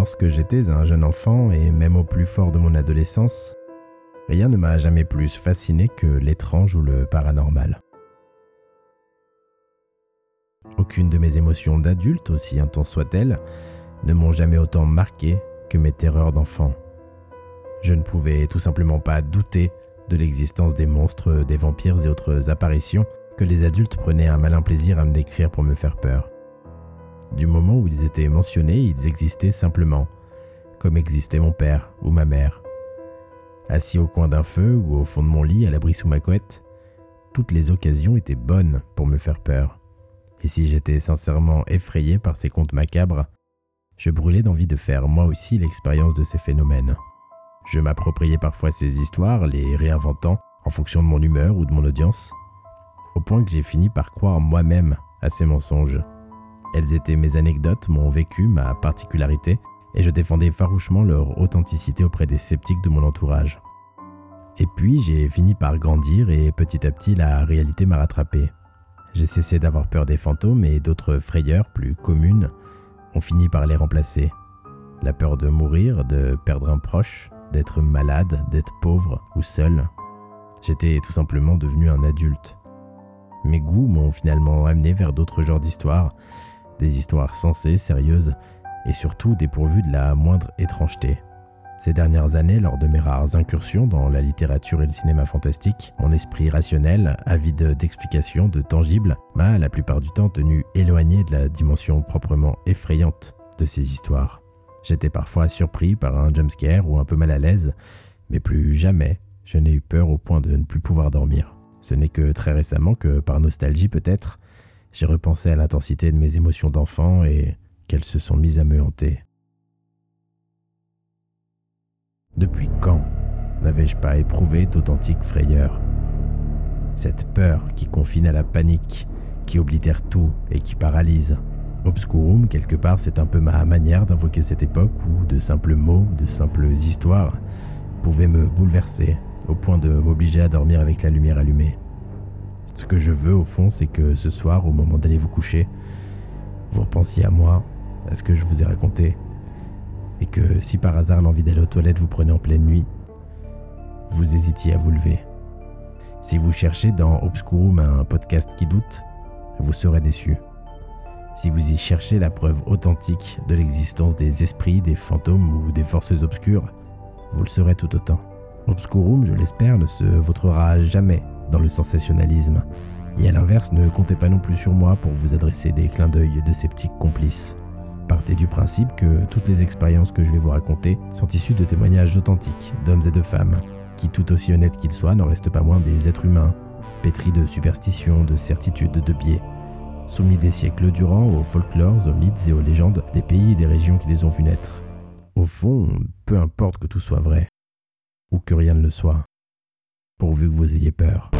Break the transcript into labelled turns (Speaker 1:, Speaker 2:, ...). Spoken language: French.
Speaker 1: Lorsque j'étais un jeune enfant et même au plus fort de mon adolescence, rien ne m'a jamais plus fasciné que l'étrange ou le paranormal. Aucune de mes émotions d'adulte, aussi intense soit-elle, ne m'ont jamais autant marqué que mes terreurs d'enfant. Je ne pouvais tout simplement pas douter de l'existence des monstres, des vampires et autres apparitions que les adultes prenaient un malin plaisir à me décrire pour me faire peur. Du moment où ils étaient mentionnés, ils existaient simplement, comme existait mon père ou ma mère. Assis au coin d'un feu ou au fond de mon lit à l'abri sous ma couette, toutes les occasions étaient bonnes pour me faire peur. Et si j'étais sincèrement effrayé par ces contes macabres, je brûlais d'envie de faire moi aussi l'expérience de ces phénomènes. Je m'appropriais parfois ces histoires, les réinventant en fonction de mon humeur ou de mon audience, au point que j'ai fini par croire moi-même à ces mensonges. Elles étaient mes anecdotes, mon vécu, ma particularité, et je défendais farouchement leur authenticité auprès des sceptiques de mon entourage. Et puis j'ai fini par grandir et petit à petit la réalité m'a rattrapé. J'ai cessé d'avoir peur des fantômes et d'autres frayeurs plus communes ont fini par les remplacer. La peur de mourir, de perdre un proche, d'être malade, d'être pauvre ou seul. J'étais tout simplement devenu un adulte. Mes goûts m'ont finalement amené vers d'autres genres d'histoires des histoires sensées, sérieuses et surtout dépourvues de la moindre étrangeté. Ces dernières années, lors de mes rares incursions dans la littérature et le cinéma fantastique, mon esprit rationnel, avide d'explications, de tangibles, m'a la plupart du temps tenu éloigné de la dimension proprement effrayante de ces histoires. J'étais parfois surpris par un jumpscare ou un peu mal à l'aise, mais plus jamais je n'ai eu peur au point de ne plus pouvoir dormir. Ce n'est que très récemment que, par nostalgie peut-être, j'ai repensé à l'intensité de mes émotions d'enfant et qu'elles se sont mises à me hanter. Depuis quand n'avais-je pas éprouvé d'authentiques frayeurs Cette peur qui confine à la panique, qui oblitère tout et qui paralyse. Obscurum, quelque part, c'est un peu ma manière d'invoquer cette époque où de simples mots, de simples histoires pouvaient me bouleverser au point de m'obliger à dormir avec la lumière allumée. Ce que je veux au fond, c'est que ce soir, au moment d'aller vous coucher, vous repensiez à moi, à ce que je vous ai raconté, et que si par hasard l'envie d'aller aux toilettes vous prenait en pleine nuit, vous hésitiez à vous lever. Si vous cherchez dans Obscurum un podcast qui doute, vous serez déçu. Si vous y cherchez la preuve authentique de l'existence des esprits, des fantômes ou des forces obscures, vous le serez tout autant. Obscurum, je l'espère, ne se vautrera jamais dans le sensationnalisme. Et à l'inverse, ne comptez pas non plus sur moi pour vous adresser des clins d'œil de sceptiques complices. Partez du principe que toutes les expériences que je vais vous raconter sont issues de témoignages authentiques d'hommes et de femmes, qui tout aussi honnêtes qu'ils soient n'en restent pas moins des êtres humains, pétris de superstitions, de certitudes, de biais, soumis des siècles durant aux folklores, aux mythes et aux légendes des pays et des régions qui les ont vus naître. Au fond, peu importe que tout soit vrai, ou que rien ne le soit, pourvu que vous ayez peur.